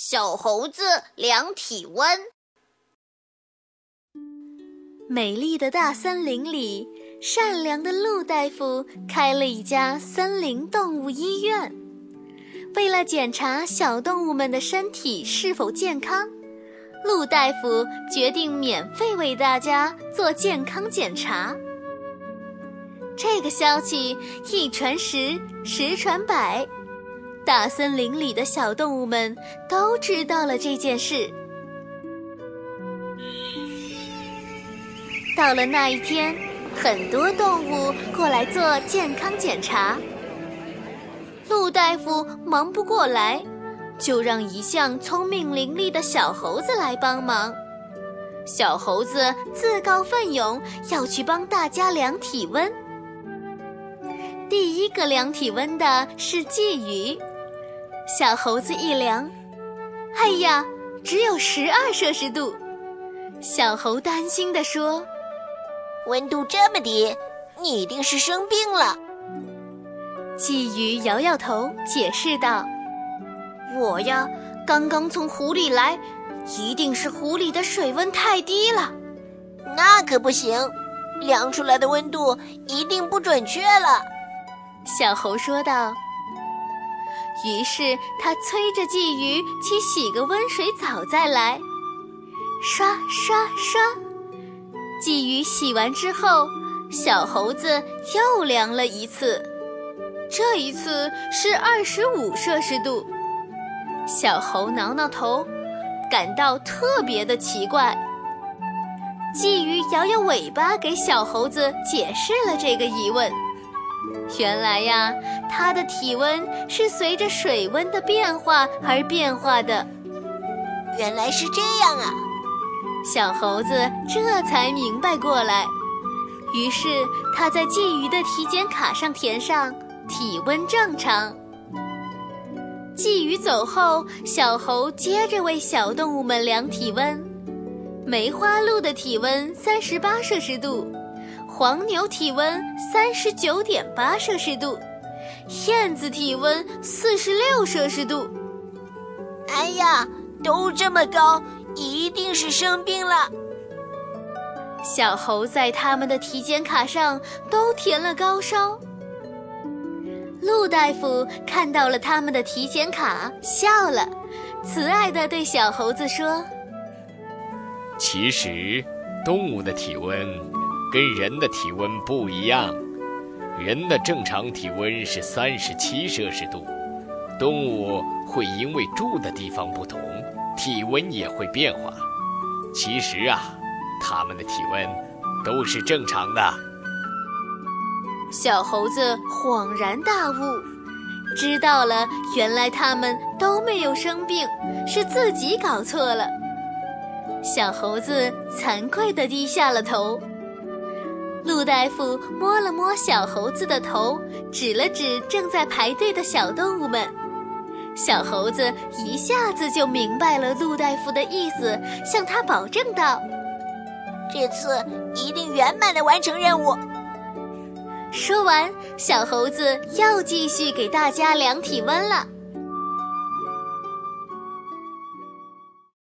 小猴子量体温。美丽的大森林里，善良的鹿大夫开了一家森林动物医院。为了检查小动物们的身体是否健康，鹿大夫决定免费为大家做健康检查。这个消息一传十，十传百。大森林里的小动物们都知道了这件事。到了那一天，很多动物过来做健康检查。鹿大夫忙不过来，就让一向聪明伶俐的小猴子来帮忙。小猴子自告奋勇要去帮大家量体温。第一个量体温的是鲫鱼。小猴子一量，哎呀，只有十二摄氏度。小猴担心地说：“温度这么低，你一定是生病了。”鲫鱼摇摇头，解释道：“我呀，刚刚从湖里来，一定是湖里的水温太低了。”那可不行，量出来的温度一定不准确了。”小猴说道。于是他催着鲫鱼去洗个温水澡再来，刷刷刷。鲫鱼洗完之后，小猴子又量了一次，这一次是二十五摄氏度。小猴挠挠头，感到特别的奇怪。鲫鱼摇摇尾巴，给小猴子解释了这个疑问。原来呀，它的体温是随着水温的变化而变化的。原来是这样啊！小猴子这才明白过来。于是他在鲫鱼的体检卡上填上体温正常。鲫鱼走后，小猴接着为小动物们量体温。梅花鹿的体温三十八摄氏度。黄牛体温三十九点八摄氏度，燕子体温四十六摄氏度。哎呀，都这么高，一定是生病了。小猴在他们的体检卡上都填了高烧。陆大夫看到了他们的体检卡，笑了，慈爱地对小猴子说：“其实，动物的体温……”跟人的体温不一样，人的正常体温是三十七摄氏度，动物会因为住的地方不同，体温也会变化。其实啊，它们的体温都是正常的。小猴子恍然大悟，知道了，原来他们都没有生病，是自己搞错了。小猴子惭愧地低下了头。陆大夫摸了摸小猴子的头，指了指正在排队的小动物们。小猴子一下子就明白了陆大夫的意思，向他保证道：“这次一定圆满的完成任务。”说完，小猴子又继续给大家量体温了。